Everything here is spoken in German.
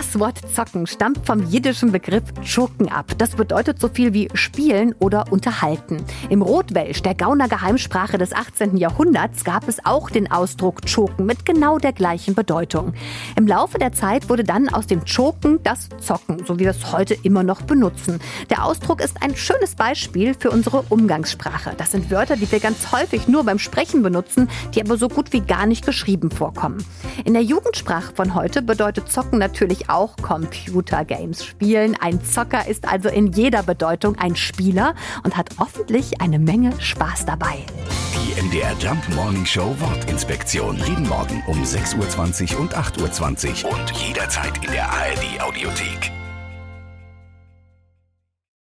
Das Wort zocken stammt vom jiddischen Begriff Choken ab. Das bedeutet so viel wie spielen oder unterhalten. Im Rotwelsch, der Gauner Geheimsprache des 18. Jahrhunderts, gab es auch den Ausdruck Choken mit genau der gleichen Bedeutung. Im Laufe der Zeit wurde dann aus dem Choken das Zocken, so wie wir es heute immer noch benutzen. Der Ausdruck ist ein schönes Beispiel für unsere Umgangssprache. Das sind Wörter, die wir ganz häufig nur beim Sprechen benutzen, die aber so gut wie gar nicht geschrieben vorkommen. In der Jugendsprache von heute bedeutet Zocken natürlich auch Computergames spielen. Ein Zocker ist also in jeder Bedeutung ein Spieler und hat hoffentlich eine Menge Spaß dabei. Die MDR Jump Morning Show Wortinspektion. Jeden Morgen um 6.20 Uhr und 8.20 Uhr und jederzeit in der ARD Audiothek.